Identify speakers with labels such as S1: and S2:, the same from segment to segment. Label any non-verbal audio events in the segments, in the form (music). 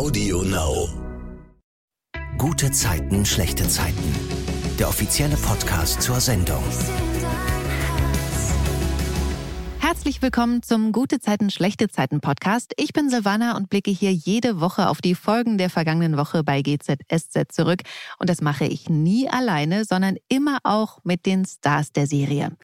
S1: Audio Now.
S2: Gute Zeiten, schlechte Zeiten. Der offizielle Podcast zur Sendung.
S3: Herzlich willkommen zum Gute Zeiten, schlechte Zeiten Podcast. Ich bin Silvana und blicke hier jede Woche auf die Folgen der vergangenen Woche bei GZSZ zurück. Und das mache ich nie alleine, sondern immer auch mit den Stars der Serie.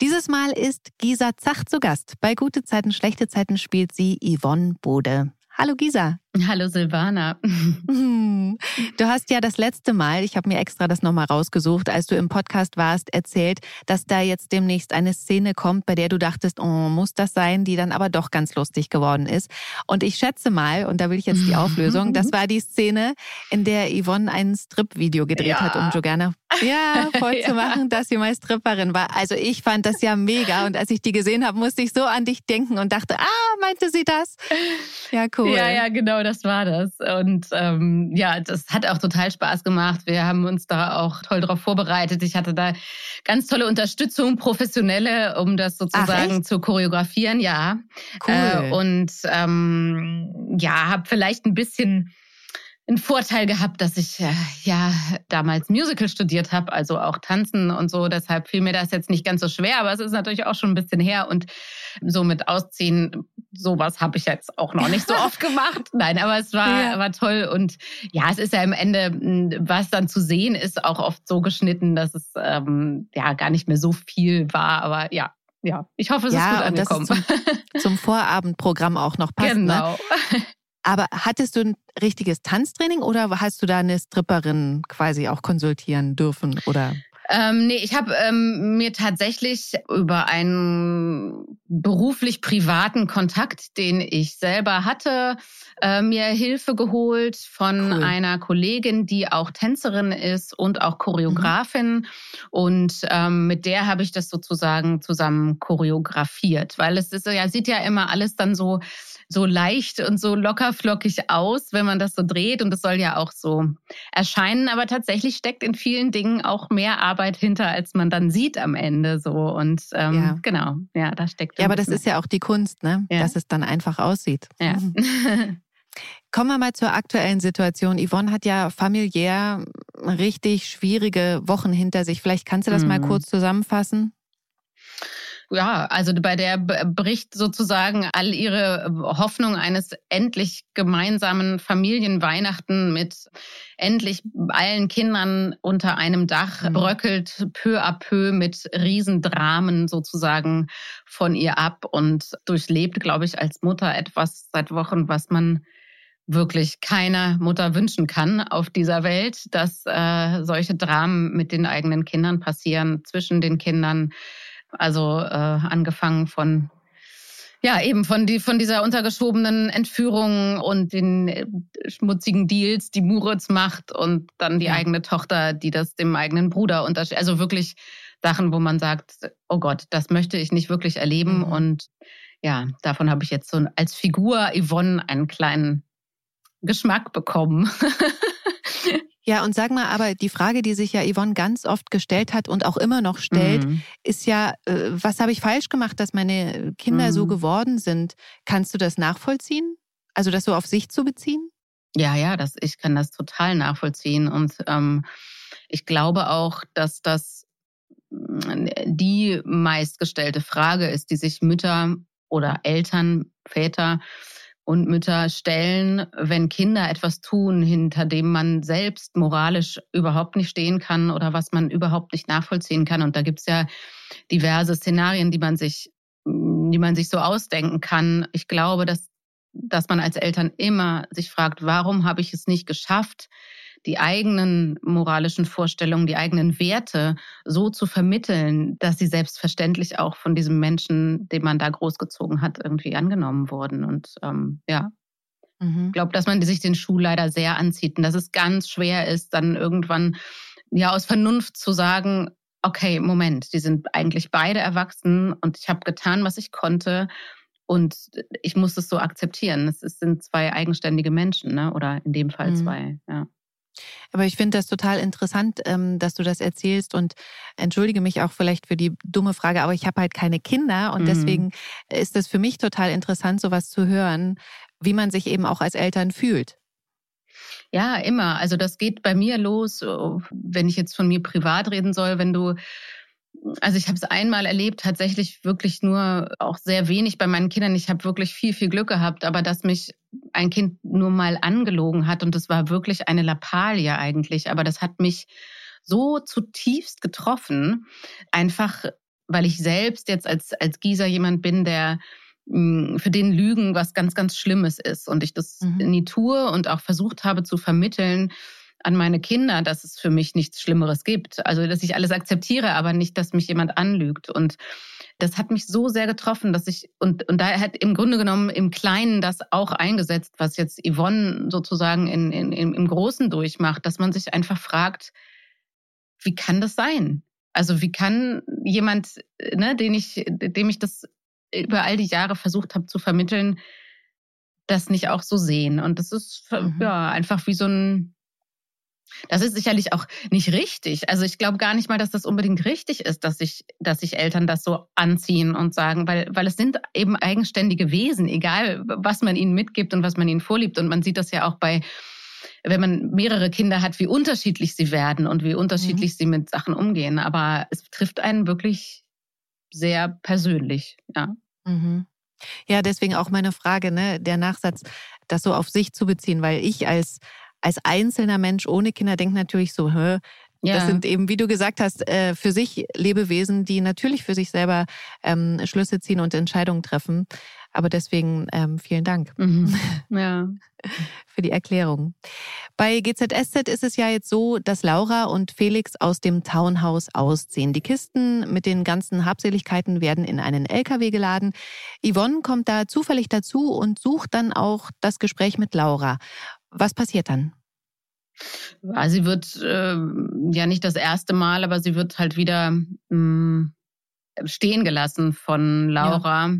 S3: Dieses Mal ist Gisa Zach zu Gast. Bei Gute Zeiten, schlechte Zeiten spielt sie Yvonne Bode. Hallo Gisa.
S4: Hallo Silvana. (laughs) (laughs)
S3: Du hast ja das letzte Mal, ich habe mir extra das nochmal rausgesucht, als du im Podcast warst, erzählt, dass da jetzt demnächst eine Szene kommt, bei der du dachtest, oh, muss das sein, die dann aber doch ganz lustig geworden ist. Und ich schätze mal, und da will ich jetzt die Auflösung, das war die Szene, in der Yvonne ein Strip-Video gedreht ja. hat, um Jogana ja, vorzumachen, (laughs) ja. dass sie mal Stripperin war. Also ich fand das ja mega und als ich die gesehen habe, musste ich so an dich denken und dachte, ah, meinte sie das?
S4: Ja, cool. Ja, ja, genau das war das. Und ähm, ja, das hat auch total Spaß gemacht. Wir haben uns da auch toll drauf vorbereitet. Ich hatte da ganz tolle Unterstützung, professionelle, um das sozusagen zu choreografieren, ja. Cool. Äh, und ähm, ja, habe vielleicht ein bisschen einen Vorteil gehabt, dass ich äh, ja damals Musical studiert habe, also auch tanzen und so. Deshalb fiel mir das jetzt nicht ganz so schwer, aber es ist natürlich auch schon ein bisschen her und so mit Ausziehen, sowas habe ich jetzt auch noch nicht so oft (laughs) gemacht. Nein, aber es war, ja. war toll und ja, es ist ja im Ende, was dann zu sehen ist, auch oft so geschnitten, dass es ähm, ja gar nicht mehr so viel war, aber ja, ja, ich hoffe, es ja, ist gut angekommen.
S3: Zum, (laughs) zum, Vorabendprogramm auch noch passt. Ne? Genau. Ne? Aber hattest du ein richtiges Tanztraining oder hast du da eine Stripperin quasi auch konsultieren dürfen oder?
S4: Ähm, nee, ich habe ähm, mir tatsächlich über einen beruflich privaten Kontakt, den ich selber hatte, äh, mir Hilfe geholt von cool. einer Kollegin, die auch Tänzerin ist und auch Choreografin. Mhm. Und ähm, mit der habe ich das sozusagen zusammen choreografiert, weil es ist ja sieht ja immer alles dann so so leicht und so lockerflockig aus, wenn man das so dreht. Und das soll ja auch so erscheinen. Aber tatsächlich steckt in vielen Dingen auch mehr Arbeit hinter, als man dann sieht am Ende. So und ähm, ja. genau, ja, da steckt.
S3: Ja, aber das ist ja auch die Kunst, ne? Ja. Dass es dann einfach aussieht. Ja. (laughs) Kommen wir mal zur aktuellen Situation. Yvonne hat ja familiär richtig schwierige Wochen hinter sich. Vielleicht kannst du das mhm. mal kurz zusammenfassen?
S4: Ja, also bei der bricht sozusagen all ihre Hoffnung eines endlich gemeinsamen Familienweihnachten mit endlich allen Kindern unter einem Dach mhm. bröckelt peu à peu mit Riesendramen sozusagen von ihr ab und durchlebt, glaube ich, als Mutter etwas seit Wochen, was man wirklich keiner Mutter wünschen kann auf dieser Welt, dass äh, solche Dramen mit den eigenen Kindern passieren, zwischen den Kindern, also äh, angefangen von ja, eben von, die, von dieser untergeschobenen Entführung und den äh, schmutzigen Deals, die Muritz macht und dann die ja. eigene Tochter, die das dem eigenen Bruder unterscheidet. Also wirklich Sachen, wo man sagt, oh Gott, das möchte ich nicht wirklich erleben. Mhm. Und ja, davon habe ich jetzt so als Figur Yvonne einen kleinen Geschmack bekommen. (laughs)
S3: Ja, und sag mal, aber die Frage, die sich ja Yvonne ganz oft gestellt hat und auch immer noch stellt, mhm. ist ja, äh, was habe ich falsch gemacht, dass meine Kinder mhm. so geworden sind? Kannst du das nachvollziehen? Also das so auf sich zu beziehen?
S4: Ja, ja, das, ich kann das total nachvollziehen. Und ähm, ich glaube auch, dass das mm, die meistgestellte Frage ist, die sich Mütter oder Eltern, Väter und Mütter stellen, wenn Kinder etwas tun, hinter dem man selbst moralisch überhaupt nicht stehen kann oder was man überhaupt nicht nachvollziehen kann. Und da gibt's ja diverse Szenarien, die man sich, die man sich so ausdenken kann. Ich glaube, dass, dass man als Eltern immer sich fragt, warum habe ich es nicht geschafft, die eigenen moralischen Vorstellungen, die eigenen Werte so zu vermitteln, dass sie selbstverständlich auch von diesem Menschen, den man da großgezogen hat, irgendwie angenommen wurden. Und ähm, ja, mhm. ich glaube, dass man sich den Schuh leider sehr anzieht und dass es ganz schwer ist, dann irgendwann ja aus Vernunft zu sagen, okay, Moment, die sind eigentlich beide erwachsen und ich habe getan, was ich konnte. Und ich muss es so akzeptieren. Es sind zwei eigenständige Menschen, ne? oder in dem Fall mhm. zwei. Ja.
S3: Aber ich finde das total interessant, ähm, dass du das erzählst und entschuldige mich auch vielleicht für die dumme Frage, aber ich habe halt keine Kinder und mhm. deswegen ist es für mich total interessant, sowas zu hören, wie man sich eben auch als Eltern fühlt.
S4: Ja, immer. Also das geht bei mir los, wenn ich jetzt von mir privat reden soll, wenn du also ich habe es einmal erlebt, tatsächlich wirklich nur auch sehr wenig bei meinen Kindern. Ich habe wirklich viel, viel Glück gehabt, aber dass mich ein Kind nur mal angelogen hat und das war wirklich eine Lappalie eigentlich, aber das hat mich so zutiefst getroffen, einfach weil ich selbst jetzt als, als Gieser jemand bin, der hm, für den Lügen was ganz, ganz Schlimmes ist und ich das mhm. nie tue und auch versucht habe zu vermitteln, an meine Kinder, dass es für mich nichts Schlimmeres gibt. Also, dass ich alles akzeptiere, aber nicht, dass mich jemand anlügt. Und das hat mich so sehr getroffen, dass ich, und, und da hat im Grunde genommen im Kleinen das auch eingesetzt, was jetzt Yvonne sozusagen in, in, im Großen durchmacht, dass man sich einfach fragt, wie kann das sein? Also wie kann jemand, ne, den ich, dem ich das über all die Jahre versucht habe zu vermitteln, das nicht auch so sehen? Und das ist mhm. ja einfach wie so ein das ist sicherlich auch nicht richtig. Also ich glaube gar nicht mal, dass das unbedingt richtig ist, dass sich, dass sich Eltern das so anziehen und sagen, weil, weil es sind eben eigenständige Wesen, egal was man ihnen mitgibt und was man ihnen vorliebt. Und man sieht das ja auch bei, wenn man mehrere Kinder hat, wie unterschiedlich sie werden und wie unterschiedlich mhm. sie mit Sachen umgehen. Aber es trifft einen wirklich sehr persönlich, ja.
S3: Mhm. Ja, deswegen auch meine Frage, ne, der Nachsatz, das so auf sich zu beziehen, weil ich als als einzelner Mensch ohne Kinder denkt natürlich so, hä, ja. Das sind eben, wie du gesagt hast, äh, für sich Lebewesen, die natürlich für sich selber ähm, Schlüsse ziehen und Entscheidungen treffen. Aber deswegen ähm, vielen Dank
S4: mhm. (laughs) ja.
S3: für die Erklärung. Bei GZSZ ist es ja jetzt so, dass Laura und Felix aus dem Townhouse ausziehen. Die Kisten mit den ganzen Habseligkeiten werden in einen LKW geladen. Yvonne kommt da zufällig dazu und sucht dann auch das Gespräch mit Laura. Was passiert dann?
S4: Sie wird äh, ja nicht das erste Mal, aber sie wird halt wieder mh, hm, stehen gelassen von Laura, ja.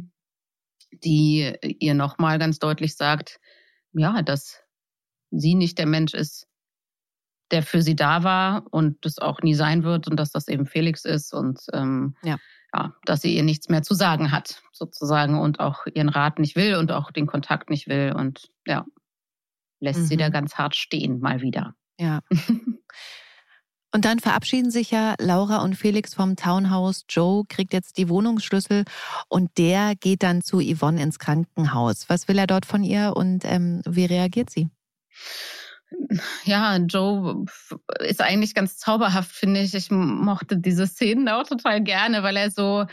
S4: die ihr nochmal ganz deutlich sagt, ja, dass sie nicht der Mensch ist, der für sie da war und das auch nie sein wird und dass das eben Felix ist und ähm, ja. ja, dass sie ihr nichts mehr zu sagen hat, sozusagen, und auch ihren Rat nicht will und auch den Kontakt nicht will. Und ja, lässt mhm. sie da mhm. ganz hart stehen, mal wieder.
S3: Ja. (laughs) Und dann verabschieden sich ja Laura und Felix vom Townhouse. Joe kriegt jetzt die Wohnungsschlüssel und der geht dann zu Yvonne ins Krankenhaus. Was will er dort von ihr und ähm, wie reagiert sie?
S4: Ja, Joe ist eigentlich ganz zauberhaft, finde ich. Ich mochte diese Szenen auch total gerne, weil er so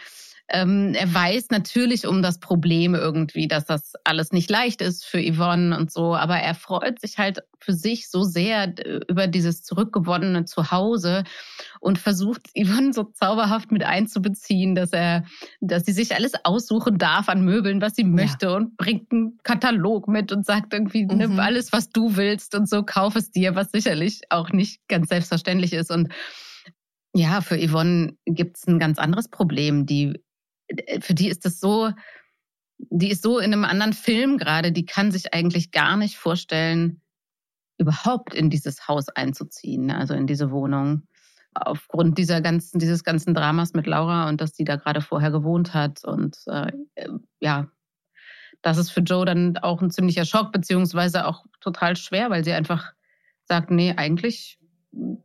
S4: ähm, er weiß natürlich um das Problem irgendwie, dass das alles nicht leicht ist für Yvonne und so, aber er freut sich halt für sich so sehr äh, über dieses zurückgewonnene Zuhause und versucht (laughs) Yvonne so zauberhaft mit einzubeziehen, dass er, dass sie sich alles aussuchen darf an Möbeln, was sie möchte ja. und bringt einen Katalog mit und sagt irgendwie, mhm. nimm alles, was du willst und so kauf es dir, was sicherlich auch nicht ganz selbstverständlich ist und ja, für Yvonne gibt es ein ganz anderes Problem. Die für die ist das so, die ist so in einem anderen Film gerade, die kann sich eigentlich gar nicht vorstellen, überhaupt in dieses Haus einzuziehen, ne, also in diese Wohnung. Aufgrund dieser ganzen, dieses ganzen Dramas mit Laura und dass die da gerade vorher gewohnt hat. Und äh, ja, das ist für Joe dann auch ein ziemlicher Schock, beziehungsweise auch total schwer, weil sie einfach sagt, nee, eigentlich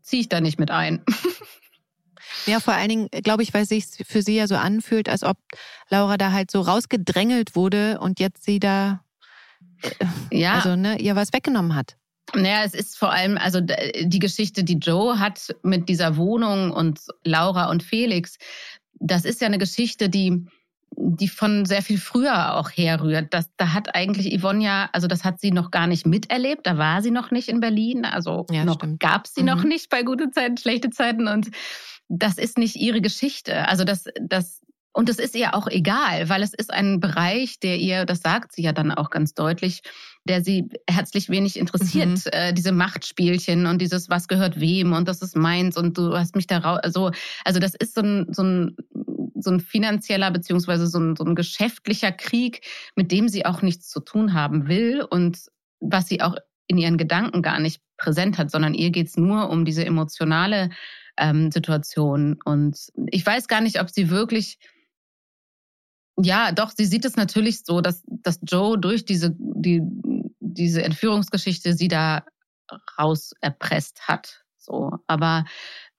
S4: ziehe ich da nicht mit ein. (laughs)
S3: Ja, vor allen Dingen, glaube ich, weil es sich für sie ja so anfühlt, als ob Laura da halt so rausgedrängelt wurde und jetzt sie da äh, ja. also, ne, ihr was weggenommen hat.
S4: Naja, es ist vor allem, also die Geschichte, die Joe hat mit dieser Wohnung und Laura und Felix, das ist ja eine Geschichte, die, die von sehr viel früher auch herrührt. Das, da hat eigentlich Yvonne ja, also das hat sie noch gar nicht miterlebt. Da war sie noch nicht in Berlin. Also ja, noch gab es sie mhm. noch nicht bei gute Zeiten, schlechte Zeiten. Und das ist nicht ihre Geschichte. Also das, das, und das ist ihr auch egal, weil es ist ein Bereich, der ihr, das sagt sie ja dann auch ganz deutlich, der sie herzlich wenig interessiert. Mhm. Äh, diese Machtspielchen und dieses, was gehört wem und das ist meins und du hast mich da raus. Also, also das ist so ein, so ein, so ein finanzieller beziehungsweise so ein, so ein geschäftlicher Krieg, mit dem sie auch nichts zu tun haben will und was sie auch in ihren Gedanken gar nicht präsent hat, sondern ihr geht's nur um diese emotionale ähm, Situation. Und ich weiß gar nicht, ob sie wirklich, ja, doch, sie sieht es natürlich so, dass, dass Joe durch diese, die, diese Entführungsgeschichte sie da rauserpresst hat. So, aber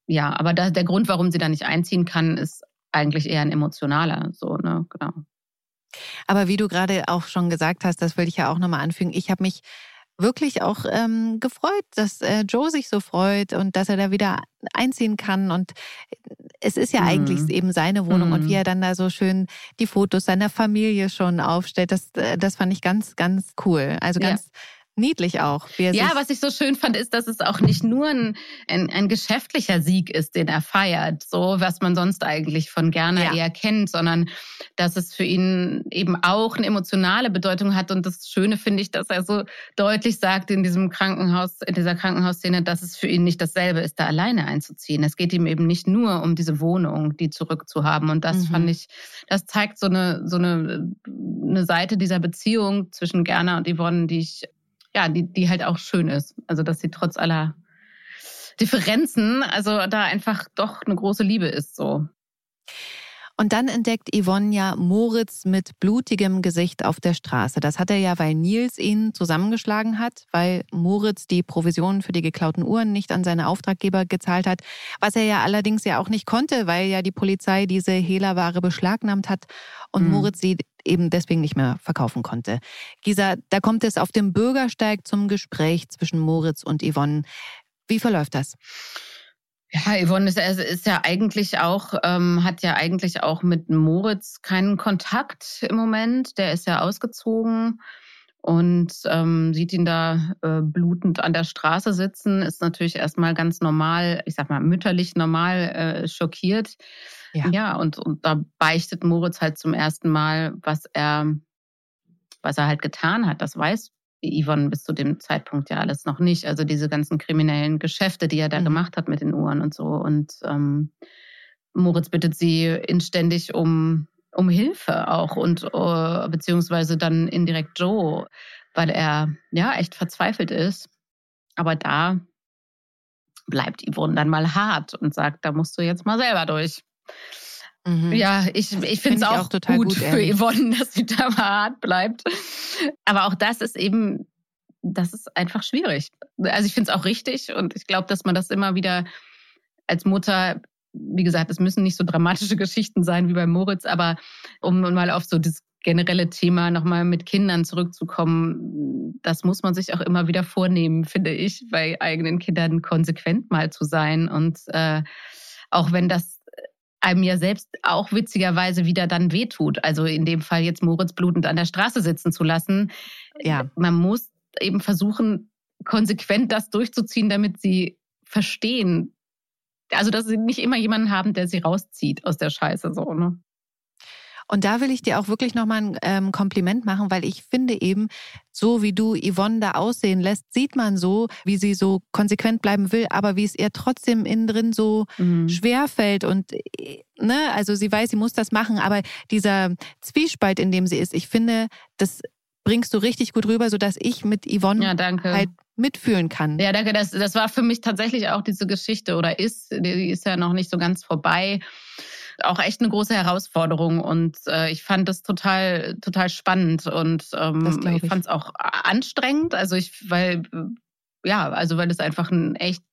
S4: ja, aber da, der Grund, warum sie da nicht einziehen kann, ist eigentlich eher ein emotionaler. So, ne, genau.
S3: Aber wie du gerade auch schon gesagt hast, das will ich ja auch nochmal anfügen. Ich habe mich wirklich auch ähm, gefreut, dass äh, Joe sich so freut und dass er da wieder einziehen kann. Und es ist ja mhm. eigentlich eben seine Wohnung mhm. und wie er dann da so schön die Fotos seiner Familie schon aufstellt, das, äh, das fand ich ganz, ganz cool. Also ganz ja niedlich auch.
S4: ja, was ich so schön fand, ist, dass es auch nicht nur ein, ein, ein, geschäftlicher Sieg ist, den er feiert, so was man sonst eigentlich von Gerner ja. eher kennt, sondern dass es für ihn eben auch eine emotionale Bedeutung hat. Und das Schöne finde ich, dass er so deutlich sagt in diesem Krankenhaus, in dieser Krankenhausszene, dass es für ihn nicht dasselbe ist, da alleine einzuziehen. Es geht ihm eben nicht nur um diese Wohnung, die zurückzuhaben. Und das mhm. fand ich, das zeigt so eine, so eine, eine Seite dieser Beziehung zwischen Gerner und Yvonne, die ich ja, die, die halt auch schön ist. Also, dass sie trotz aller Differenzen, also da einfach doch eine große Liebe ist, so.
S3: Und dann entdeckt Yvonne ja Moritz mit blutigem Gesicht auf der Straße. Das hat er ja, weil Nils ihn zusammengeschlagen hat, weil Moritz die Provisionen für die geklauten Uhren nicht an seine Auftraggeber gezahlt hat, was er ja allerdings ja auch nicht konnte, weil ja die Polizei diese Hehlerware beschlagnahmt hat und mhm. Moritz sie eben deswegen nicht mehr verkaufen konnte. Gisa, da kommt es auf dem Bürgersteig zum Gespräch zwischen Moritz und Yvonne. Wie verläuft das?
S4: Ja, Yvonne ist, ist ja eigentlich auch, ähm, hat ja eigentlich auch mit Moritz keinen Kontakt im Moment. Der ist ja ausgezogen und ähm, sieht ihn da äh, blutend an der Straße sitzen, ist natürlich erstmal ganz normal, ich sag mal mütterlich normal äh, schockiert. Ja, ja und, und da beichtet Moritz halt zum ersten Mal, was er, was er halt getan hat. Das weiß Yvonne bis zu dem Zeitpunkt ja alles noch nicht. Also diese ganzen kriminellen Geschäfte, die er da mhm. gemacht hat mit den Uhren und so. Und ähm, Moritz bittet sie inständig um, um Hilfe auch und uh, beziehungsweise dann indirekt Joe, weil er ja echt verzweifelt ist. Aber da bleibt Yvonne dann mal hart und sagt, da musst du jetzt mal selber durch. Mhm. Ja, ich, ich finde es auch, auch, total gut, gut für Yvonne, dass sie da mal hart bleibt. Aber auch das ist eben, das ist einfach schwierig. Also ich finde es auch richtig und ich glaube, dass man das immer wieder als Mutter, wie gesagt, es müssen nicht so dramatische (laughs) Geschichten sein wie bei Moritz, aber um mal auf so das generelle Thema nochmal mit Kindern zurückzukommen, das muss man sich auch immer wieder vornehmen, finde ich, bei eigenen Kindern konsequent mal zu sein. Und äh, auch wenn das einem ja selbst auch witzigerweise wieder dann wehtut. Also in dem Fall jetzt Moritz blutend an der Straße sitzen zu lassen. Ja, man muss eben versuchen, konsequent das durchzuziehen, damit sie verstehen. Also, dass sie nicht immer jemanden haben, der sie rauszieht aus der Scheiße, so, ne?
S3: Und da will ich dir auch wirklich nochmal ein ähm, Kompliment machen, weil ich finde eben, so wie du Yvonne da aussehen lässt, sieht man so, wie sie so konsequent bleiben will, aber wie es ihr trotzdem innen drin so mhm. schwer fällt und äh, ne, also sie weiß, sie muss das machen, aber dieser Zwiespalt, in dem sie ist, ich finde, das bringst du richtig gut rüber, sodass ich mit Yvonne ja, danke. halt mitfühlen kann.
S4: Ja, danke. Das, das war für mich tatsächlich auch diese Geschichte oder ist, die ist ja noch nicht so ganz vorbei auch echt eine große Herausforderung und äh, ich fand das total, total spannend und ähm, ich, ich fand es auch anstrengend. Also ich, weil, ja, also weil es einfach ein echt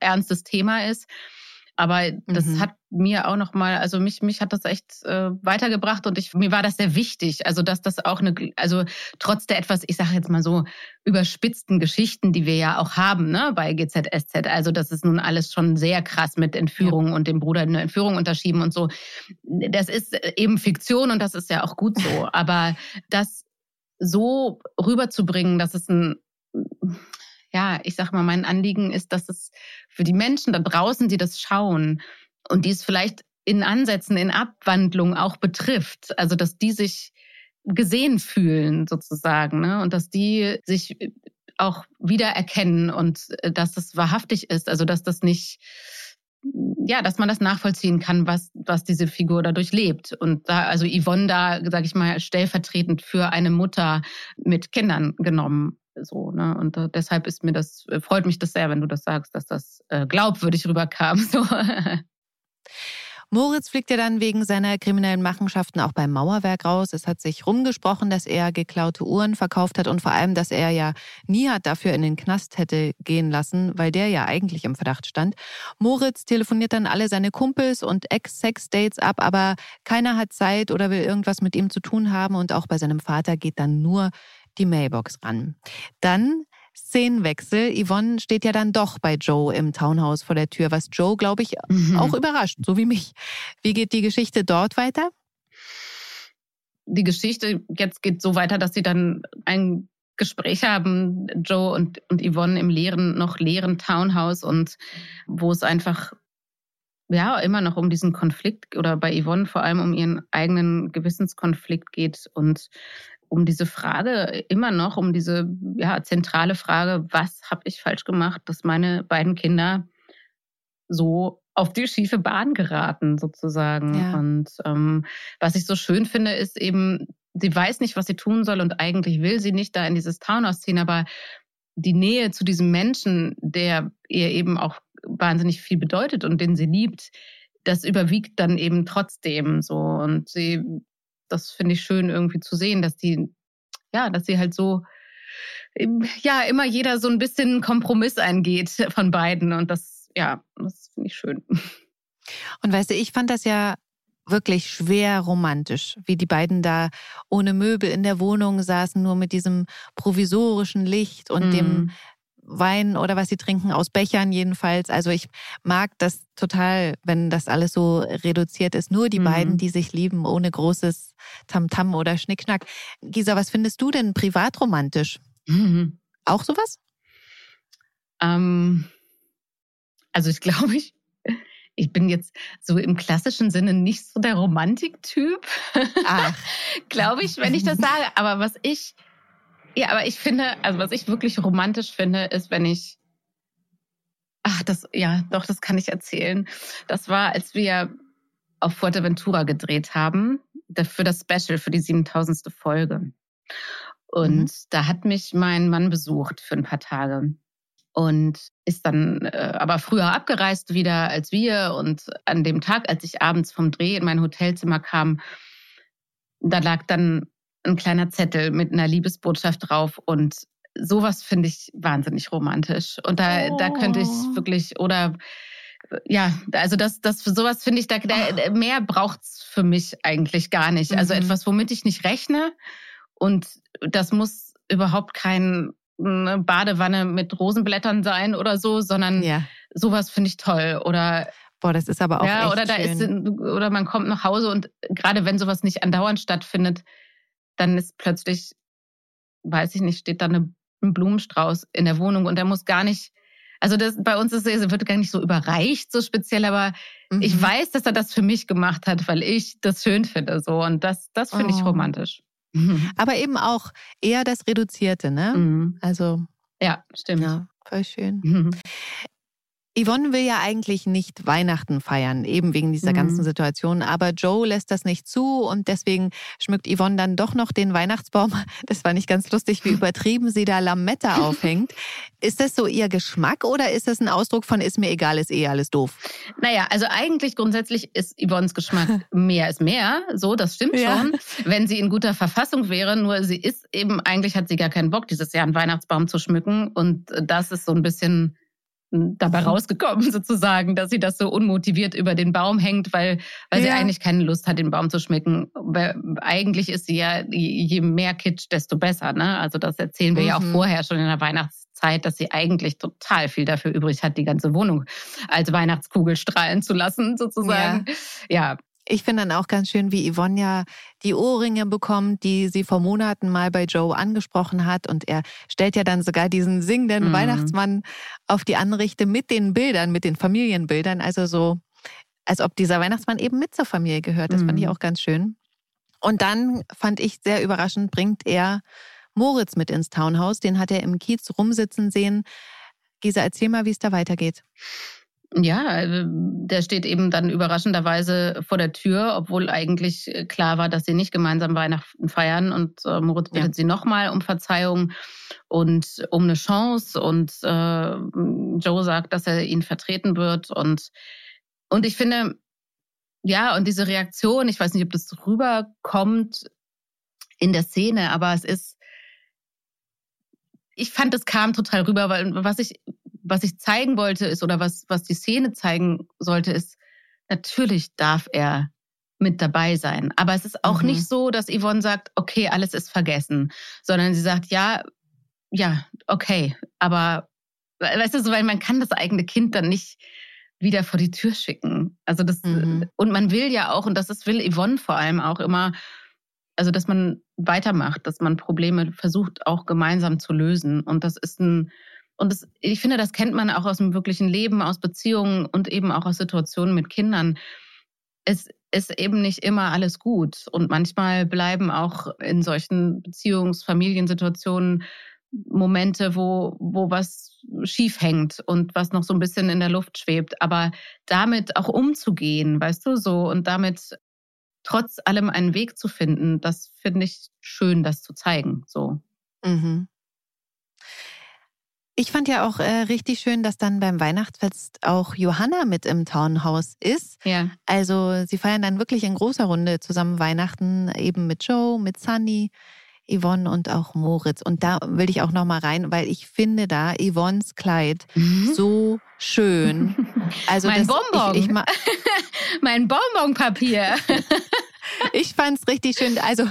S4: ernstes Thema ist. Aber das mhm. hat mir auch noch mal, also mich mich hat das echt äh, weitergebracht und ich mir war das sehr wichtig, also dass das auch eine, also trotz der etwas, ich sage jetzt mal so überspitzten Geschichten, die wir ja auch haben, ne, bei GZSZ, also das ist nun alles schon sehr krass mit Entführung ja. und dem Bruder eine Entführung unterschieben und so. Das ist eben Fiktion und das ist ja auch gut so, (laughs) aber das so rüberzubringen, dass es ein ja, ich sag mal, mein Anliegen ist, dass es für die Menschen da draußen, die das schauen und die es vielleicht in Ansätzen, in Abwandlung auch betrifft, also dass die sich gesehen fühlen sozusagen, ne? Und dass die sich auch wiedererkennen und äh, dass das wahrhaftig ist, also dass das nicht ja, dass man das nachvollziehen kann, was, was diese Figur dadurch lebt. Und da, also Yvonne da, sage ich mal, stellvertretend für eine Mutter mit Kindern genommen so, ne? Und äh, deshalb ist mir das, äh, freut mich das sehr, wenn du das sagst, dass das äh, glaubwürdig (laughs) rüberkam. So.
S3: Moritz fliegt ja dann wegen seiner kriminellen Machenschaften auch beim Mauerwerk raus. Es hat sich rumgesprochen, dass er geklaute Uhren verkauft hat und vor allem, dass er ja Nihat dafür in den Knast hätte gehen lassen, weil der ja eigentlich im Verdacht stand. Moritz telefoniert dann alle seine Kumpels und Ex-Sex-Dates ab, aber keiner hat Zeit oder will irgendwas mit ihm zu tun haben und auch bei seinem Vater geht dann nur die Mailbox ran. Dann Szenenwechsel. Yvonne steht ja dann doch bei Joe im Townhouse vor der Tür, was Joe, glaube ich, mhm. auch überrascht, so wie mich. Wie geht die Geschichte dort weiter?
S4: Die Geschichte jetzt geht so weiter, dass sie dann ein Gespräch haben, Joe und, und Yvonne im leeren, noch leeren Townhouse und wo es einfach ja immer noch um diesen Konflikt oder bei Yvonne vor allem um ihren eigenen Gewissenskonflikt geht und um diese Frage immer noch, um diese ja, zentrale Frage, was habe ich falsch gemacht, dass meine beiden Kinder so auf die schiefe Bahn geraten, sozusagen. Ja. Und ähm, was ich so schön finde, ist eben, sie weiß nicht, was sie tun soll und eigentlich will sie nicht da in dieses Townhouse ziehen, aber die Nähe zu diesem Menschen, der ihr eben auch wahnsinnig viel bedeutet und den sie liebt, das überwiegt dann eben trotzdem so. Und sie das finde ich schön irgendwie zu sehen, dass die, ja, dass sie halt so, ja, immer jeder so ein bisschen Kompromiss eingeht (laughs) von beiden. Und das, ja, das finde ich schön.
S3: Und weißt du, ich fand das ja wirklich schwer romantisch, wie die beiden da ohne Möbel in der Wohnung saßen, nur mit diesem provisorischen Licht und mm. dem mhm. Wein oder was sie trinken, aus Bechern jedenfalls. Also ich mag das total, wenn das alles so reduziert ist. Nur die mhm. beiden, die sich lieben, ohne großes Tamtam -Tam oder Schnickschnack. Gisa, was findest du denn privat romantisch? Mhm. Auch sowas?
S4: Ähm, also ich (laughs) glaube, ich, ich bin jetzt so im klassischen Sinne nicht so der Romantiktyp. Ach. (laughs) glaube ich, wenn ich das sage. Aber was ich ja, aber ich finde, also was ich wirklich romantisch finde, ist, wenn ich, ach, das, ja, doch, das kann ich erzählen. Das war, als wir auf Fuerteventura gedreht haben, für das Special, für die 7000. Folge. Und mhm. da hat mich mein Mann besucht für ein paar Tage und ist dann äh, aber früher abgereist wieder als wir. Und an dem Tag, als ich abends vom Dreh in mein Hotelzimmer kam, da lag dann ein kleiner Zettel mit einer Liebesbotschaft drauf und sowas finde ich wahnsinnig romantisch. Und da, oh. da könnte ich oh. wirklich, oder ja, also das, das sowas finde ich, da, da mehr braucht's für mich eigentlich gar nicht. Also mhm. etwas, womit ich nicht rechne. Und das muss überhaupt kein eine Badewanne mit Rosenblättern sein oder so, sondern ja. sowas finde ich toll. Oder
S3: Boah, das ist aber auch ja, echt
S4: oder da
S3: schön.
S4: ist oder man kommt nach Hause und gerade wenn sowas nicht andauernd stattfindet, dann ist plötzlich, weiß ich nicht, steht da eine, ein Blumenstrauß in der Wohnung und der muss gar nicht, also das, bei uns ist wird gar nicht so überreicht, so speziell, aber mhm. ich weiß, dass er das für mich gemacht hat, weil ich das schön finde, so. Und das, das finde oh. ich romantisch. (laughs)
S3: Aber eben auch eher das Reduzierte, ne? Mhm. Also.
S4: Ja, stimmt.
S3: Ja, voll schön. Mhm. Yvonne will ja eigentlich nicht Weihnachten feiern, eben wegen dieser mhm. ganzen Situation. Aber Joe lässt das nicht zu und deswegen schmückt Yvonne dann doch noch den Weihnachtsbaum. (laughs) Das war nicht ganz lustig, wie übertrieben sie da Lametta (laughs) aufhängt. Ist das so ihr Geschmack oder ist das ein Ausdruck von ist mir egal, ist eh alles doof?
S4: Naja, also eigentlich grundsätzlich ist Yvonnes Geschmack (laughs) mehr ist mehr. So, das stimmt ja. schon. Wenn sie in guter Verfassung wäre, nur sie ist eben, eigentlich hat sie gar keinen Bock, dieses Jahr einen Weihnachtsbaum zu schmücken. Und das ist so ein bisschen dabei mhm. rausgekommen, (laughs) sozusagen, dass sie das so unmotiviert über den Baum hängt, weil, weil ja. sie eigentlich keine Lust hat, den Baum zu schmecken. Weil eigentlich ist sie ja, je mehr Kitsch, desto besser. Ne? Also das erzählen wir mhm. ja auch mhm. vorher schon in der Weihnachtszeit, dass sie eigentlich total viel dafür übrig hat, die ganze Wohnung als Weihnachtskugel strahlen zu lassen, sozusagen. Ja, ja
S3: ich finde dann auch ganz schön, wie Yvonne ja die Ohrringe bekommt, die sie vor Monaten mal bei Joe angesprochen hat. Und er stellt ja dann sogar diesen singenden mhm. Weihnachtsmann auf die Anrichte mit den Bildern, mit den Familienbildern. Also so, als ob dieser Weihnachtsmann eben mit zur Familie gehört. Das mhm. fand ich mhm. auch ganz schön. Und dann fand ich sehr überraschend, bringt er Moritz mit ins Townhouse. Den hat er im Kiez rumsitzen sehen. Gisa, erzähl mal, wie es da weitergeht.
S4: Ja, also, der steht eben dann überraschenderweise vor der Tür, obwohl eigentlich äh, klar war, dass sie nicht gemeinsam Weihnachten feiern. Und äh, Moritz bittet ja. sie nochmal um Verzeihung und um eine Chance. Und äh, Joe sagt, dass er ihn vertreten wird. Und, und ich finde, ja, und diese Reaktion, ich weiß nicht, ob das rüberkommt in der Szene, aber es ist, ich fand, es kam total rüber, weil was ich, was ich zeigen wollte ist, oder was, was die Szene zeigen sollte, ist, natürlich darf er mit dabei sein. Aber es ist auch mhm. nicht so, dass Yvonne sagt, okay, alles ist vergessen, sondern sie sagt, ja, ja, okay, aber weißt du, so, weil man kann das eigene Kind dann nicht wieder vor die Tür schicken. Also das, mhm. und man will ja auch, und das ist, will Yvonne vor allem auch immer, also dass man weitermacht, dass man Probleme versucht auch gemeinsam zu lösen. Und das ist ein, und das, ich finde, das kennt man auch aus dem wirklichen Leben, aus Beziehungen und eben auch aus Situationen mit Kindern. Es ist eben nicht immer alles gut. Und manchmal bleiben auch in solchen Beziehungs-, Familiensituationen Momente, wo, wo was schief hängt und was noch so ein bisschen in der Luft schwebt. Aber damit auch umzugehen, weißt du, so und damit trotz allem einen Weg zu finden, das finde ich schön, das zu zeigen, so. Mhm.
S3: Ich fand ja auch äh, richtig schön, dass dann beim Weihnachtsfest auch Johanna mit im Townhaus ist. Ja. Also sie feiern dann wirklich in großer Runde zusammen Weihnachten, eben mit Joe, mit Sunny. Yvonne und auch Moritz. Und da will ich auch noch mal rein, weil ich finde da Yvonnes Kleid mhm. so schön. (laughs)
S4: Also mein das, Bonbon. Ich, ich (laughs) mein Bonbonpapier. (laughs)
S3: Ich fand es richtig schön. Also,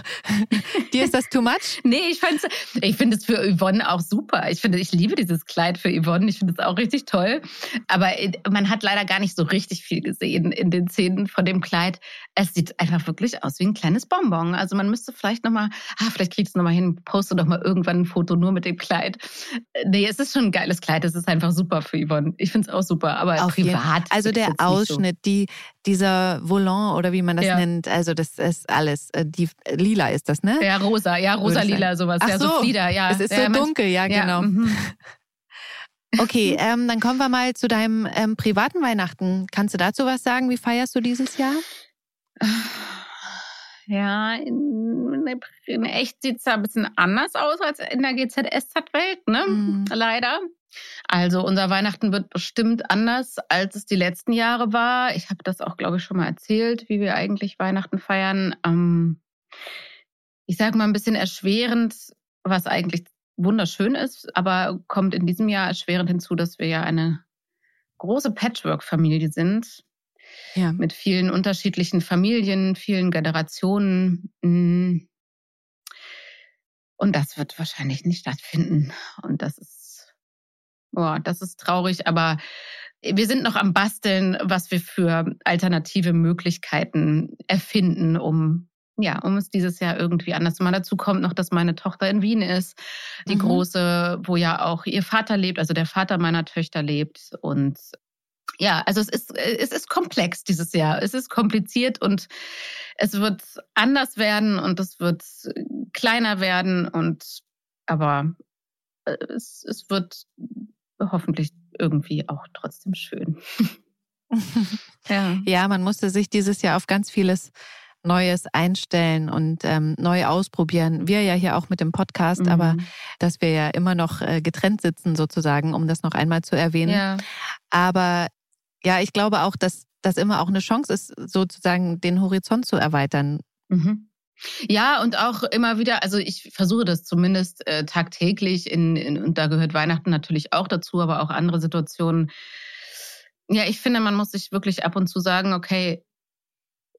S3: (laughs) dir ist das too much?
S4: Nee, ich fand's, ich finde es für Yvonne auch super. Ich finde, ich liebe dieses Kleid für Yvonne. Ich finde es auch richtig toll. Aber äh, man hat leider gar nicht so richtig viel gesehen in den Szenen von dem Kleid. Es sieht einfach wirklich aus wie ein kleines Bonbon. Also man müsste vielleicht nochmal, ah, vielleicht kriegst du nochmal hin, poste doch mal irgendwann ein Foto nur mit dem Kleid. Äh, nee, es ist schon ein geiles Kleid. Es ist einfach super für Yvonne. Ich finde es auch super. Aber Auf privat.
S3: Also der Ausschnitt, so. die, dieser Volant oder wie man das ja. nennt, also das ist alles. Äh, die lila ist das, ne?
S4: Ja, rosa, ja, rosa-lila, sowas.
S3: Ach
S4: ja,
S3: so, Flieder, ja. Es ist ja, so dunkel, ja, genau. Mhm. (laughs) Okay, ähm, dann kommen wir mal zu deinem ähm, privaten Weihnachten. Kannst du dazu was sagen? Wie feierst du dieses Jahr?
S4: Ja, in, in echt sieht es da ein bisschen anders aus als in der GZSZ-Welt, ne? Mhm. Leider. Also unser Weihnachten wird bestimmt anders, als es die letzten Jahre war. Ich habe das auch, glaube ich, schon mal erzählt, wie wir eigentlich Weihnachten feiern. Ähm, ich sage mal ein bisschen erschwerend, was eigentlich wunderschön ist, aber kommt in diesem Jahr erschwerend hinzu, dass wir ja eine große Patchwork-Familie sind. Ja. Mit vielen unterschiedlichen Familien, vielen Generationen. Mm. Und das wird wahrscheinlich nicht stattfinden. Und das ist Boah, das ist traurig, aber wir sind noch am Basteln, was wir für alternative Möglichkeiten erfinden, um ja, um es dieses Jahr irgendwie anders zu machen. Dazu kommt noch, dass meine Tochter in Wien ist, die mhm. große, wo ja auch ihr Vater lebt, also der Vater meiner Töchter lebt. Und ja, also es ist, es ist komplex dieses Jahr. Es ist kompliziert und es wird anders werden und es wird kleiner werden und aber äh, es, es wird hoffentlich irgendwie auch trotzdem schön. (laughs)
S3: ja. ja, man musste sich dieses Jahr auf ganz vieles Neues einstellen und ähm, neu ausprobieren. Wir ja hier auch mit dem Podcast, mhm. aber dass wir ja immer noch äh, getrennt sitzen sozusagen, um das noch einmal zu erwähnen. Ja. Aber ja, ich glaube auch, dass das immer auch eine Chance ist, sozusagen den Horizont zu erweitern. Mhm.
S4: Ja, und auch immer wieder, also ich versuche das zumindest äh, tagtäglich in, in, und da gehört Weihnachten natürlich auch dazu, aber auch andere Situationen. Ja, ich finde, man muss sich wirklich ab und zu sagen, okay,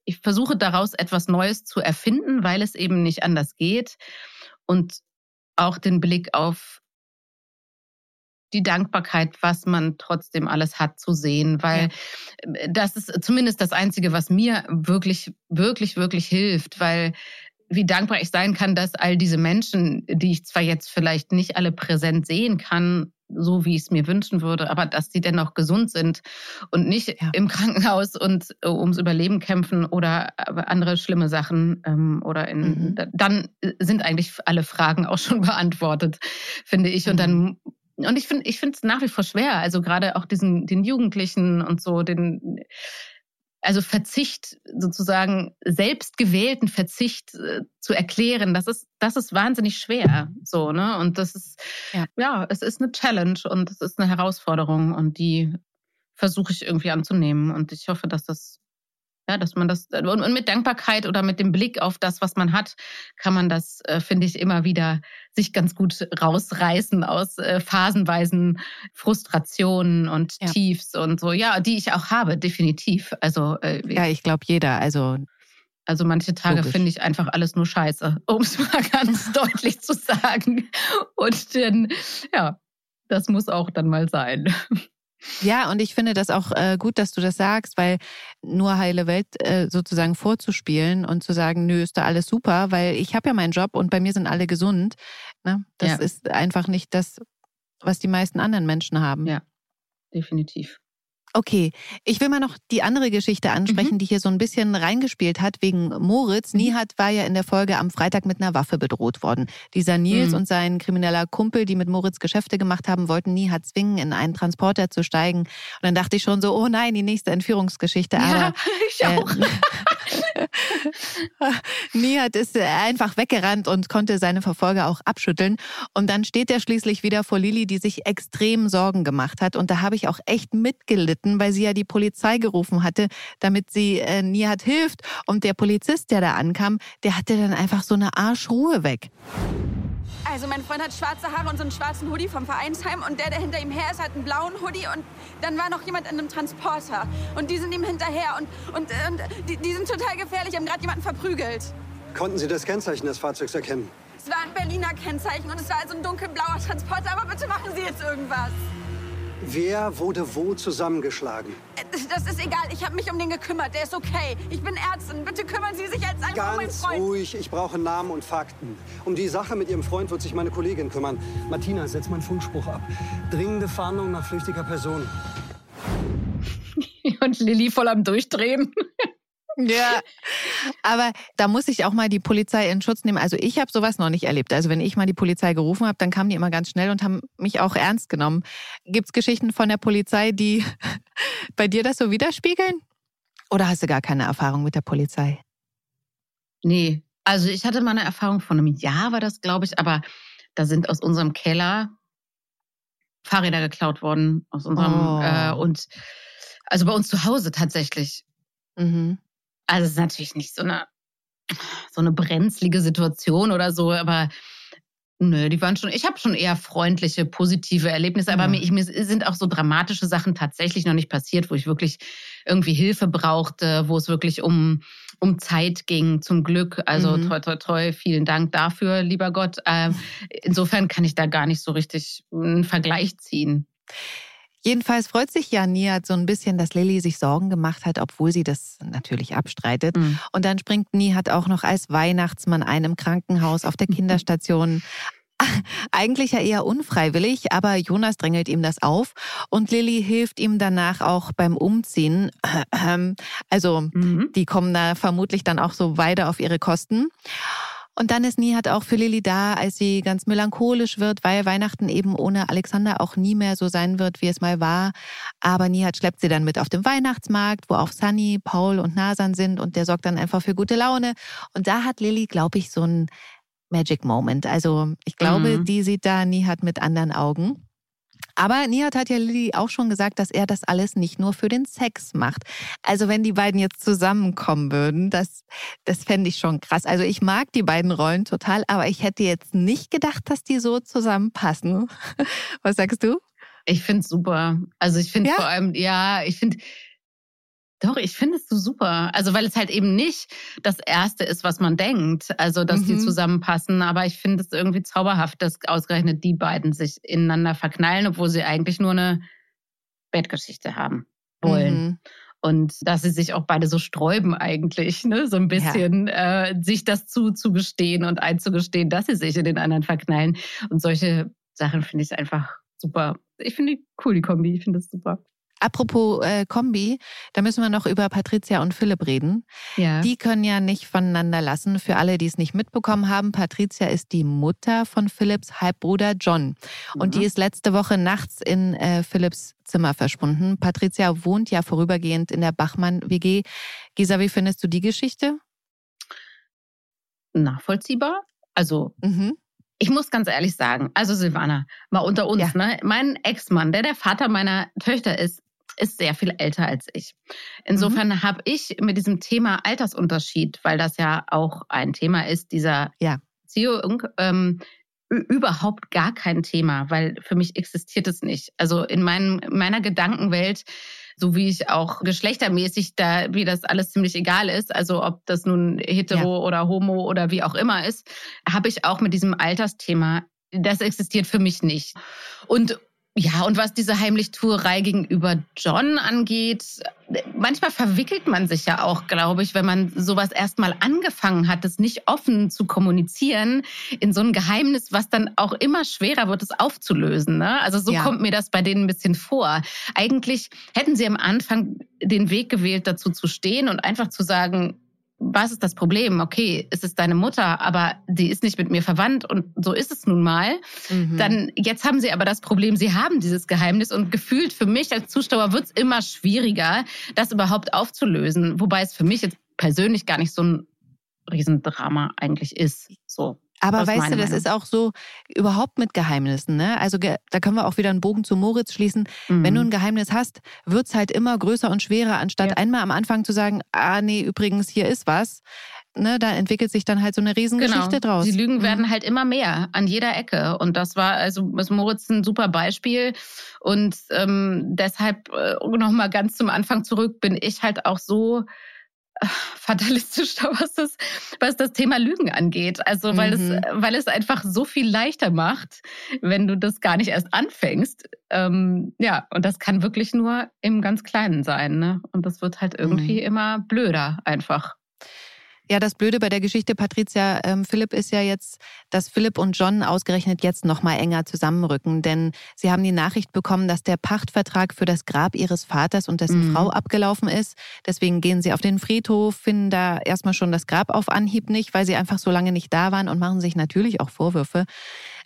S4: ich versuche daraus etwas Neues zu erfinden, weil es eben nicht anders geht. Und auch den Blick auf die Dankbarkeit, was man trotzdem alles hat, zu sehen, weil ja. das ist zumindest das Einzige, was mir wirklich, wirklich, wirklich hilft, weil wie dankbar ich sein kann, dass all diese Menschen, die ich zwar jetzt vielleicht nicht alle präsent sehen kann, so wie ich es mir wünschen würde, aber dass sie dennoch gesund sind und nicht ja. im Krankenhaus und äh, ums Überleben kämpfen oder andere schlimme Sachen ähm, oder in, mhm. dann sind eigentlich alle Fragen auch schon (laughs) beantwortet, finde ich. Und dann mhm. Und ich finde, ich finde es nach wie vor schwer. Also gerade auch diesen, den Jugendlichen und so, den, also Verzicht sozusagen selbstgewählten Verzicht äh, zu erklären, das ist, das ist wahnsinnig schwer. So, ne? Und das ist, ja. ja, es ist eine Challenge und es ist eine Herausforderung und die versuche ich irgendwie anzunehmen. Und ich hoffe, dass das Ja, dass man das und, und mit Dankbarkeit oder mit dem Blick auf das, was man hat, kann man das, äh, finde ich, immer wieder sich ganz gut rausreißen aus äh, phasenweisen Frustrationen und ja. Tiefs und so. Ja, die ich auch habe, definitiv. Also
S3: äh, ja, ich glaube jeder. Also
S4: also manche Tage finde ich einfach alles nur scheiße, (laughs) um es mal ganz (laughs) deutlich zu sagen. Und dann, ja, das muss auch dann mal sein.
S3: Ja, und ich finde das auch äh, gut, dass du das sagst, weil nur heile Welt äh, sozusagen vorzuspielen und zu sagen, nö, ist da alles super, weil ich habe ja meinen Job und bei mir sind alle gesund. Ne? Das ja. ist einfach nicht das, was die meisten anderen Menschen haben.
S4: Ja, definitiv.
S3: Okay, ich will mal noch die andere Geschichte ansprechen, mhm. die hier so ein bisschen reingespielt hat wegen Moritz. Mhm. Nihat war ja in der Folge am Freitag mit einer Waffe bedroht worden. Dieser Nils mhm. und sein krimineller Kumpel, die mit Moritz Geschäfte gemacht haben, wollten Nihat zwingen, in einen Transporter zu steigen. Und dann dachte ich schon so, oh nein, die nächste Entführungsgeschichte.
S4: Aber, ja, (laughs) ich auch.
S3: Äh, (laughs) (laughs) Nihat ist einfach weggerannt und konnte seine Verfolger auch abschütteln. Und dann steht er schließlich wieder vor Lili, die sich extrem Sorgen gemacht hat. Und da habe ich auch echt mitgelitten weil sie ja die Polizei gerufen hatte, damit sie äh, Nihat hilft. Und der Polizist, der da ankam, der hatte dann einfach so eine Arschruhe weg.
S1: Also mein Freund hat schwarze Haare und so einen schwarzen Hoodie vom Vereinsheim und der, der hinter ihm her ist, hat einen blauen Hoodie und dann war noch jemand in einem Transporter und die sind ihm hinterher und, und, und die, die sind total gefährlich, haben gerade jemanden verprügelt.
S5: Konnten Sie das Kennzeichen des Fahrzeugs erkennen?
S1: Es war ein Berliner Kennzeichen und es war also ein dunkelblauer Transporter, aber bitte machen Sie jetzt irgendwas.
S5: Wer wurde wo zusammengeschlagen?
S1: Das ist egal. Ich habe mich um den gekümmert. Der ist okay. Ich bin Ärztin. Bitte kümmern Sie sich als einfach
S5: Ganz
S1: um meinen Freund.
S5: ruhig. Ich brauche Namen und Fakten. Um die Sache mit Ihrem Freund wird sich meine Kollegin kümmern. Martina, setz meinen Funkspruch ab. Dringende Fahndung nach flüchtiger Person. (laughs)
S4: und Lilly voll am Durchdrehen.
S3: Ja, aber da muss ich auch mal die Polizei in Schutz nehmen. Also ich habe sowas noch nicht erlebt. Also wenn ich mal die Polizei gerufen habe, dann kamen die immer ganz schnell und haben mich auch ernst genommen. Gibt es Geschichten von der Polizei, die (laughs) bei dir das so widerspiegeln? Oder hast du gar keine Erfahrung mit der Polizei?
S4: Nee, also ich hatte mal eine Erfahrung von einem Jahr, war das, glaube ich, aber da sind aus unserem Keller Fahrräder geklaut worden, aus unserem oh. äh, und also bei uns zu Hause tatsächlich. Mhm. Also es ist natürlich nicht so eine, so eine brenzlige Situation oder so, aber Nö, die waren schon, ich habe schon eher freundliche, positive Erlebnisse, aber mhm. mir, mir, sind auch so dramatische Sachen tatsächlich noch nicht passiert, wo ich wirklich irgendwie Hilfe brauchte, wo es wirklich um, um Zeit ging, zum Glück. Also mhm. toi, toi, toi, vielen Dank dafür, lieber Gott. Ähm, insofern kann ich da gar nicht so richtig einen Vergleich ziehen.
S3: Jedenfalls freut sich ja Nihat so ein bisschen, dass Lilly sich Sorgen gemacht hat, obwohl sie das natürlich abstreitet. Mhm. Und dann springt Nihat auch noch als Weihnachtsmann ein im Krankenhaus auf der (laughs) Kinderstation. Eigentlich ja eher unfreiwillig, aber Jonas drängelt ihm das auf und Lilly hilft ihm danach auch beim Umziehen. (clears throat) Also mhm. die kommen da vermutlich dann auch so weiter auf ihre Kosten. Und dann ist Nihat auch für Lilly da, als sie ganz melancholisch wird, weil Weihnachten eben ohne Alexander auch nie mehr so sein wird, wie es mal war. Aber Nihat schleppt sie dann mit auf den Weihnachtsmarkt, wo auch Sunny, Paul und Nasan sind und der sorgt dann einfach für gute Laune. Und da hat Lilly, glaube ich, so ein Magic Moment. Also ich glaube, mhm. die sieht da Nihat mit anderen Augen. Aber Nihat hat ja Lilly auch schon gesagt, dass er das alles nicht nur für den Sex macht. Also wenn die beiden jetzt zusammenkommen würden, das, das fände ich schon krass. Also ich mag die beiden Rollen total, aber ich hätte jetzt nicht gedacht, dass die so zusammenpassen. (laughs) Was sagst du?
S4: Ich finde es super. Also ich finde ja? vor allem, ja, ich finde, doch, ich finde es so super. Also, weil es halt eben nicht das Erste ist, was man denkt. Also, dass mhm. die zusammenpassen. Aber ich finde es irgendwie zauberhaft, dass ausgerechnet die beiden sich ineinander verknallen, obwohl sie eigentlich nur eine Bettgeschichte haben wollen. Mhm. Und dass sie sich auch beide so sträuben eigentlich, ne? so ein bisschen ja. äh, sich das zuzugestehen und einzugestehen, dass sie sich in den anderen verknallen. Und solche Sachen finde ich einfach super. Ich finde die cool, die Kombi. Ich finde das super.
S3: Apropos äh, Kombi, da müssen wir noch über Patricia und Philipp reden. Ja. Die können ja nicht voneinander lassen. Für alle, die es nicht mitbekommen haben, Patricia ist die Mutter von Philipps Halbbruder John. Und mhm. die ist letzte Woche nachts in äh, Philipps Zimmer verschwunden. Patricia wohnt ja vorübergehend in der Bachmann-WG. Gisa, wie findest du die Geschichte?
S4: Nachvollziehbar. Also mhm. Ich muss ganz ehrlich sagen, also Silvana, mal unter uns, ja. ne? Mein Ex-Mann, der der Vater meiner Töchter ist, ist sehr viel älter als ich. Insofern mhm. habe ich mit diesem Thema Altersunterschied, weil das ja auch ein Thema ist, dieser ja. Beziehung, ähm, überhaupt gar kein Thema, weil für mich existiert es nicht. Also in meinem, meiner Gedankenwelt, so wie ich auch geschlechtermäßig da, wie das alles ziemlich egal ist, also ob das nun hetero ja. oder homo oder wie auch immer ist, habe ich auch mit diesem Altersthema das existiert für mich nicht. Und ja, und was diese Heimlichtuerei gegenüber John angeht, manchmal verwickelt man sich ja auch, glaube ich, wenn man sowas erstmal angefangen hat, das nicht offen zu kommunizieren, in so ein Geheimnis, was dann auch immer schwerer wird, es aufzulösen. Ne? Also so ja. kommt mir das bei denen ein bisschen vor. Eigentlich hätten sie am Anfang den Weg gewählt, dazu zu stehen und einfach zu sagen, was ist das Problem? Okay, es ist deine Mutter, aber die ist nicht mit mir verwandt und so ist es nun mal. Mhm. Dann jetzt haben sie aber das Problem, sie haben dieses Geheimnis und gefühlt für mich als Zuschauer wird es immer schwieriger, das überhaupt aufzulösen. Wobei es für mich jetzt persönlich gar nicht so ein Riesendrama eigentlich ist. So.
S3: Aber weißt du, das Meinung. ist auch so überhaupt mit Geheimnissen. Ne? Also da können wir auch wieder einen Bogen zu Moritz schließen. Mhm. Wenn du mhm. ein Geheimnis hast, wird es halt immer größer und schwerer, anstatt ja. einmal am Anfang zu sagen, ah nee, übrigens, hier ist was. Ne, da entwickelt sich dann halt so eine Riesengeschichte genau. draus.
S4: Die Lügen mhm. werden halt immer mehr an jeder Ecke. Und das war also ist Moritz ein super Beispiel. Und ähm, deshalb äh, nochmal ganz zum Anfang zurück, bin ich halt auch so (laughs) fatalistisch, was das, was das Thema Lügen angeht. Also weil mhm. es, weil es einfach so viel leichter macht, wenn du das gar nicht erst anfängst. Ähm, ja, und das kann wirklich nur im ganz Kleinen sein. Ne? Und das wird halt irgendwie mhm. immer blöder einfach.
S3: Ja, das Blöde bei der Geschichte, Patricia, ähm, Philipp ist ja jetzt, dass Philipp und John ausgerechnet jetzt noch mal enger zusammenrücken, denn sie haben die Nachricht bekommen, dass der Pachtvertrag für das Grab ihres Vaters und dessen mhm. Frau abgelaufen ist. Deswegen gehen sie auf den Friedhof, finden da erstmal schon das Grab auf Anhieb nicht, weil sie einfach so lange nicht da waren und machen sich natürlich auch Vorwürfe.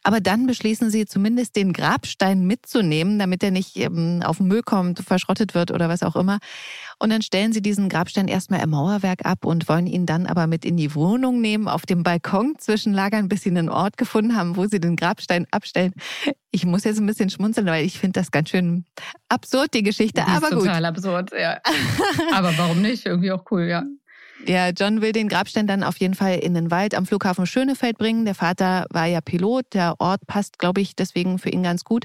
S3: Aber dann beschließen sie zumindest den Grabstein mitzunehmen, damit er nicht ähm, auf den Müll kommt, verschrottet wird oder was auch immer. Und dann stellen sie diesen Grabstein erstmal im Mauerwerk ab und wollen ihn dann aber mit in die Wohnung nehmen, auf dem Balkon zwischenlagern, bis sie einen Ort gefunden haben, wo sie den Grabstein abstellen. Ich muss jetzt ein bisschen schmunzeln, weil ich finde das ganz schön absurd, die Geschichte.
S4: Die
S3: aber
S4: ist total absurd, ja. aber warum nicht? Irgendwie auch cool, ja.
S3: Ja, John will den Grabstein dann auf jeden Fall in den Wald am Flughafen Schönefeld bringen. Der Vater war ja Pilot. Der Ort passt, glaube ich, deswegen für ihn ganz gut.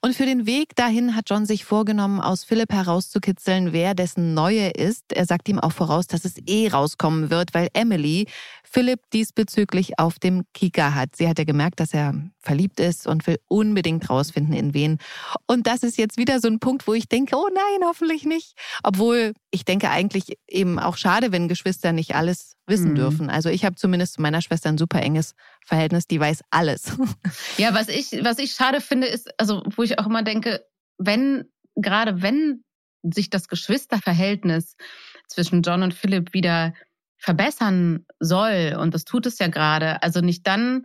S3: Und für den Weg dahin hat John sich vorgenommen, aus Philipp herauszukitzeln, wer dessen Neue ist. Er sagt ihm auch voraus, dass es eh rauskommen wird, weil Emily Philipp diesbezüglich auf dem Kika hat. Sie hat ja gemerkt, dass er verliebt ist und will unbedingt rausfinden, in wen. Und das ist jetzt wieder so ein Punkt, wo ich denke, oh nein, hoffentlich nicht. Obwohl ich denke eigentlich eben auch schade, wenn Geschwister nicht alles wissen mhm. dürfen. Also ich habe zumindest zu meiner Schwester ein super enges Verhältnis, die weiß alles. (laughs)
S4: Ja, was ich, was ich schade finde, ist, also wo ich auch immer denke, wenn, gerade wenn sich das Geschwisterverhältnis zwischen John und Philipp wieder verbessern soll, und das tut es ja gerade, also nicht dann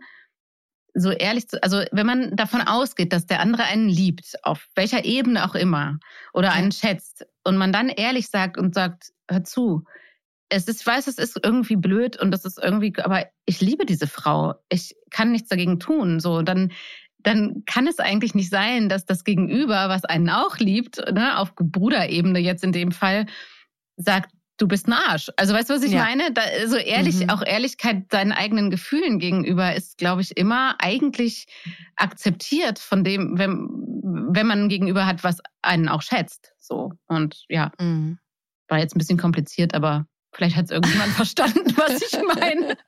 S4: so ehrlich zu, also wenn man davon ausgeht, dass der andere einen liebt, auf welcher Ebene auch immer, oder einen schätzt, und man dann ehrlich sagt und sagt, hör zu, es ist, ich weiß, es ist irgendwie blöd und das ist irgendwie, aber ich liebe diese Frau. Ich kann nichts dagegen tun. So, dann, dann kann es eigentlich nicht sein, dass das Gegenüber, was einen auch liebt, ne, auf Bruderebene jetzt in dem Fall, sagt, du bist ein Arsch. Also weißt du, was ich ja. meine? Da, so ehrlich, mhm. auch Ehrlichkeit deinen eigenen Gefühlen gegenüber ist, glaube ich, immer eigentlich akzeptiert von dem, wenn, wenn man Gegenüber hat, was einen auch schätzt. So. Und ja, mhm. war jetzt ein bisschen kompliziert, aber vielleicht hat es irgendjemand (laughs) verstanden, was ich meine. (laughs)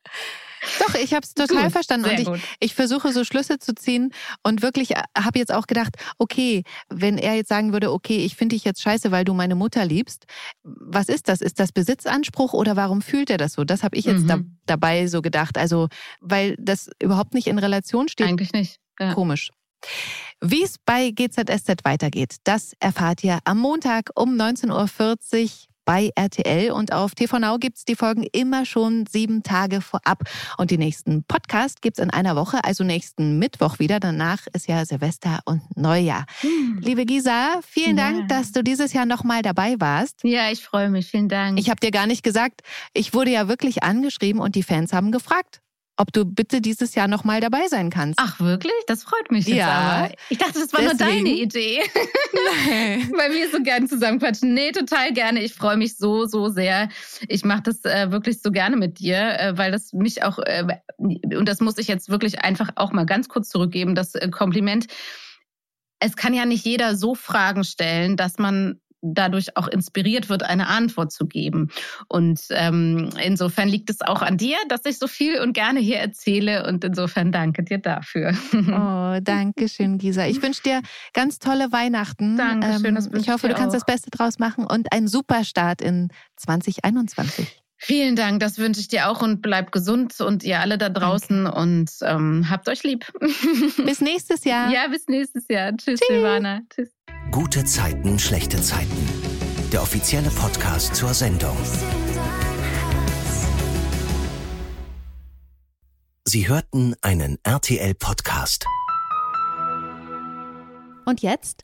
S3: Doch, ich habe es total gut, verstanden. Und ich, ich, versuche so Schlüsse zu ziehen und wirklich äh, habe jetzt auch gedacht, okay, wenn er jetzt sagen würde, okay, ich finde dich jetzt scheiße, weil du meine Mutter liebst, was ist das? Ist das Besitzanspruch oder warum fühlt er das so? Das habe ich jetzt mhm. da, dabei so gedacht. Also, weil das überhaupt nicht in Relation steht.
S4: Eigentlich nicht.
S3: Ja. Komisch. Wie es bei GZSZ weitergeht, das erfahrt ihr am Montag um 19.40 Uhr bei RTL und auf TV Now gibt's die Folgen immer schon sieben Tage vorab. Und die nächsten Podcast gibt's in einer Woche, also nächsten Mittwoch wieder. Danach ist ja Silvester und Neujahr. Hm. Liebe Gisa, vielen ja. Dank, dass du dieses Jahr nochmal dabei warst.
S4: Ja, ich freue mich. Vielen Dank.
S3: Ich habe dir gar nicht gesagt, ich wurde ja wirklich angeschrieben und die Fans haben gefragt. Ob du bitte dieses Jahr nochmal dabei sein kannst.
S4: Ach wirklich? Das freut mich jetzt
S3: Ja.
S4: aber. Ich dachte, das war nur
S3: Deswegen-
S4: deine Idee.
S3: Nein. (laughs)
S4: Weil wir so gerne zusammenquatschen. Nee, total gerne. Ich freue mich so, so sehr. Ich mache das äh, wirklich so gerne mit dir, äh, weil das mich auch, äh, und das muss ich jetzt wirklich einfach auch mal ganz kurz zurückgeben, das äh, Kompliment. Es kann ja nicht jeder so Fragen stellen, dass man dadurch auch inspiriert wird, eine Antwort zu geben. Und ähm, insofern liegt es auch an dir, dass ich so viel und gerne hier erzähle. Und insofern danke dir dafür. (laughs)
S3: Oh, danke schön, Gisa. Ich wünsche dir ganz tolle Weihnachten. Ähm,
S4: Dankeschön, wünsche
S3: ich hoffe, du kannst
S4: auch.
S3: das Beste draus machen und einen super Start in 2021.
S4: Vielen Dank, das wünsche ich dir auch und bleib gesund und ihr alle da draußen und ähm, habt euch lieb.
S3: Bis nächstes Jahr.
S4: ja, bis nächstes Jahr. Tschüss, Silvana. Tschüss.
S2: Gute Zeiten, schlechte Zeiten. Der offizielle Podcast zur Sendung. Sie hörten einen RTL-Podcast.
S3: Und jetzt?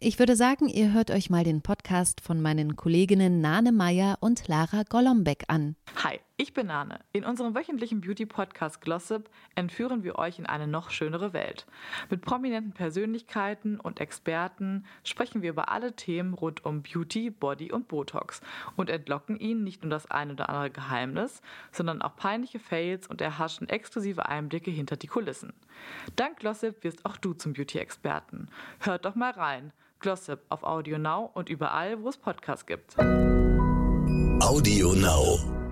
S3: Ich würde sagen, ihr hört euch mal den Podcast von meinen Kolleginnen Nane Meyer und Lara Golombek an.
S6: Hi, ich bin Nane. In unserem wöchentlichen Beauty-Podcast Glossip entführen wir euch in eine noch schönere Welt. Mit prominenten Persönlichkeiten und Experten sprechen wir über alle Themen rund um Beauty, Body und Botox und entlocken ihnen nicht nur das ein oder andere Geheimnis, sondern auch peinliche Fails und erhaschen exklusive Einblicke hinter die Kulissen. Dank Glossip wirst auch du zum Beauty-Experten. Hört doch mal rein. Glossip auf Audio Now und überall, wo es Podcasts gibt.
S2: Audio Now.